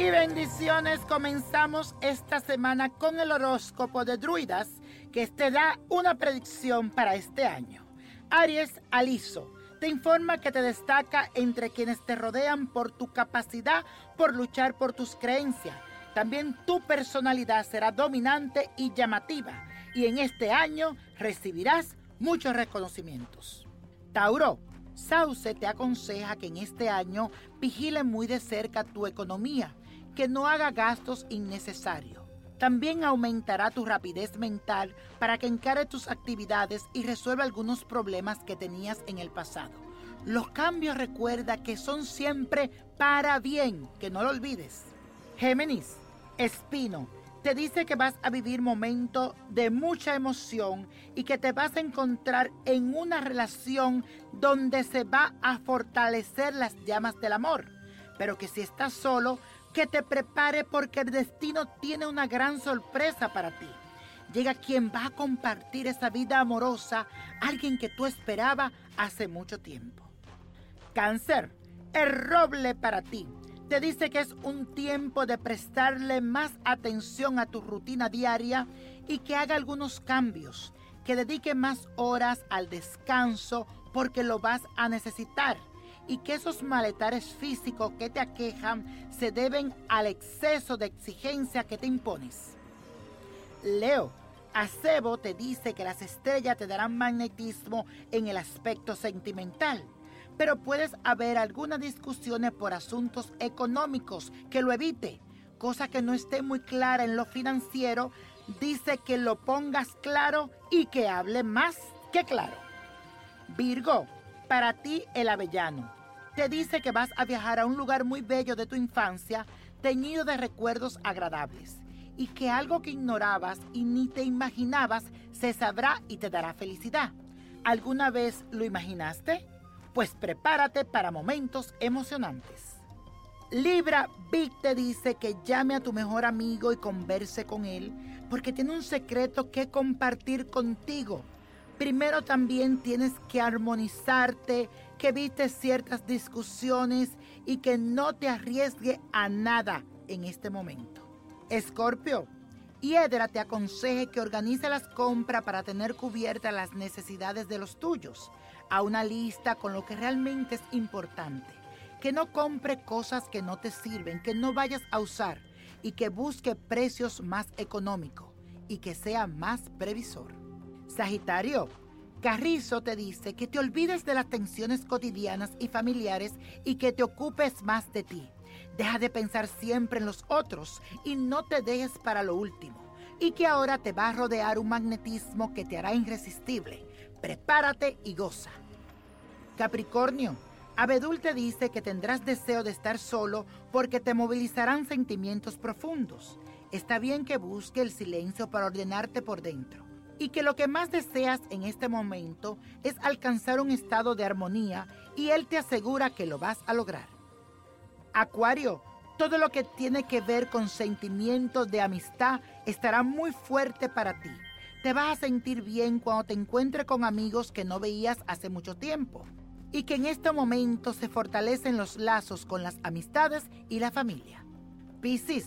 y bendiciones. Comenzamos esta semana con el horóscopo de druidas que te da una predicción para este año. Aries Aliso te informa que te destaca entre quienes te rodean por tu capacidad por luchar por tus creencias. También tu personalidad será dominante y llamativa y en este año recibirás muchos reconocimientos. Tauro, Sauce te aconseja que en este año vigile muy de cerca tu economía que no haga gastos innecesarios. También aumentará tu rapidez mental para que encare tus actividades y resuelva algunos problemas que tenías en el pasado. Los cambios recuerda que son siempre para bien, que no lo olvides. Géminis, Espino, te dice que vas a vivir momentos de mucha emoción y que te vas a encontrar en una relación donde se va a fortalecer las llamas del amor. Pero que si estás solo, que te prepare porque el destino tiene una gran sorpresa para ti. Llega quien va a compartir esa vida amorosa, alguien que tú esperaba hace mucho tiempo. Cáncer, el roble para ti. Te dice que es un tiempo de prestarle más atención a tu rutina diaria y que haga algunos cambios, que dedique más horas al descanso porque lo vas a necesitar y que esos maletares físicos que te aquejan se deben al exceso de exigencia que te impones. Leo, Acebo te dice que las estrellas te darán magnetismo en el aspecto sentimental, pero puedes haber algunas discusiones por asuntos económicos que lo evite, cosa que no esté muy clara en lo financiero, dice que lo pongas claro y que hable más que claro. Virgo, para ti el avellano te dice que vas a viajar a un lugar muy bello de tu infancia, teñido de recuerdos agradables, y que algo que ignorabas y ni te imaginabas se sabrá y te dará felicidad. ¿Alguna vez lo imaginaste? Pues prepárate para momentos emocionantes. Libra Vic te dice que llame a tu mejor amigo y converse con él, porque tiene un secreto que compartir contigo primero también tienes que armonizarte, que evites ciertas discusiones y que no te arriesgue a nada en este momento. Escorpio, Hiedra te aconseje que organice las compras para tener cubiertas las necesidades de los tuyos, a una lista con lo que realmente es importante. Que no compre cosas que no te sirven, que no vayas a usar y que busque precios más económicos y que sea más previsor. Sagitario, Carrizo te dice que te olvides de las tensiones cotidianas y familiares y que te ocupes más de ti. Deja de pensar siempre en los otros y no te dejes para lo último. Y que ahora te va a rodear un magnetismo que te hará irresistible. Prepárate y goza. Capricornio, Abedul te dice que tendrás deseo de estar solo porque te movilizarán sentimientos profundos. Está bien que busque el silencio para ordenarte por dentro y que lo que más deseas en este momento es alcanzar un estado de armonía y Él te asegura que lo vas a lograr. Acuario, todo lo que tiene que ver con sentimientos de amistad estará muy fuerte para ti. Te vas a sentir bien cuando te encuentres con amigos que no veías hace mucho tiempo y que en este momento se fortalecen los lazos con las amistades y la familia. Piscis,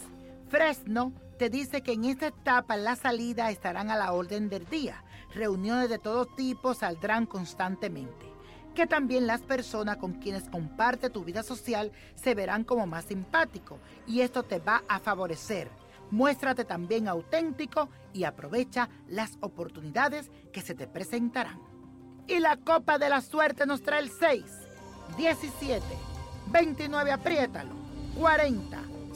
Fresno te dice que en esta etapa las salidas estarán a la orden del día. Reuniones de todo tipo saldrán constantemente. Que también las personas con quienes comparte tu vida social se verán como más simpático y esto te va a favorecer. Muéstrate también auténtico y aprovecha las oportunidades que se te presentarán. Y la copa de la suerte nos trae el 6, 17, 29, apriétalo, 40,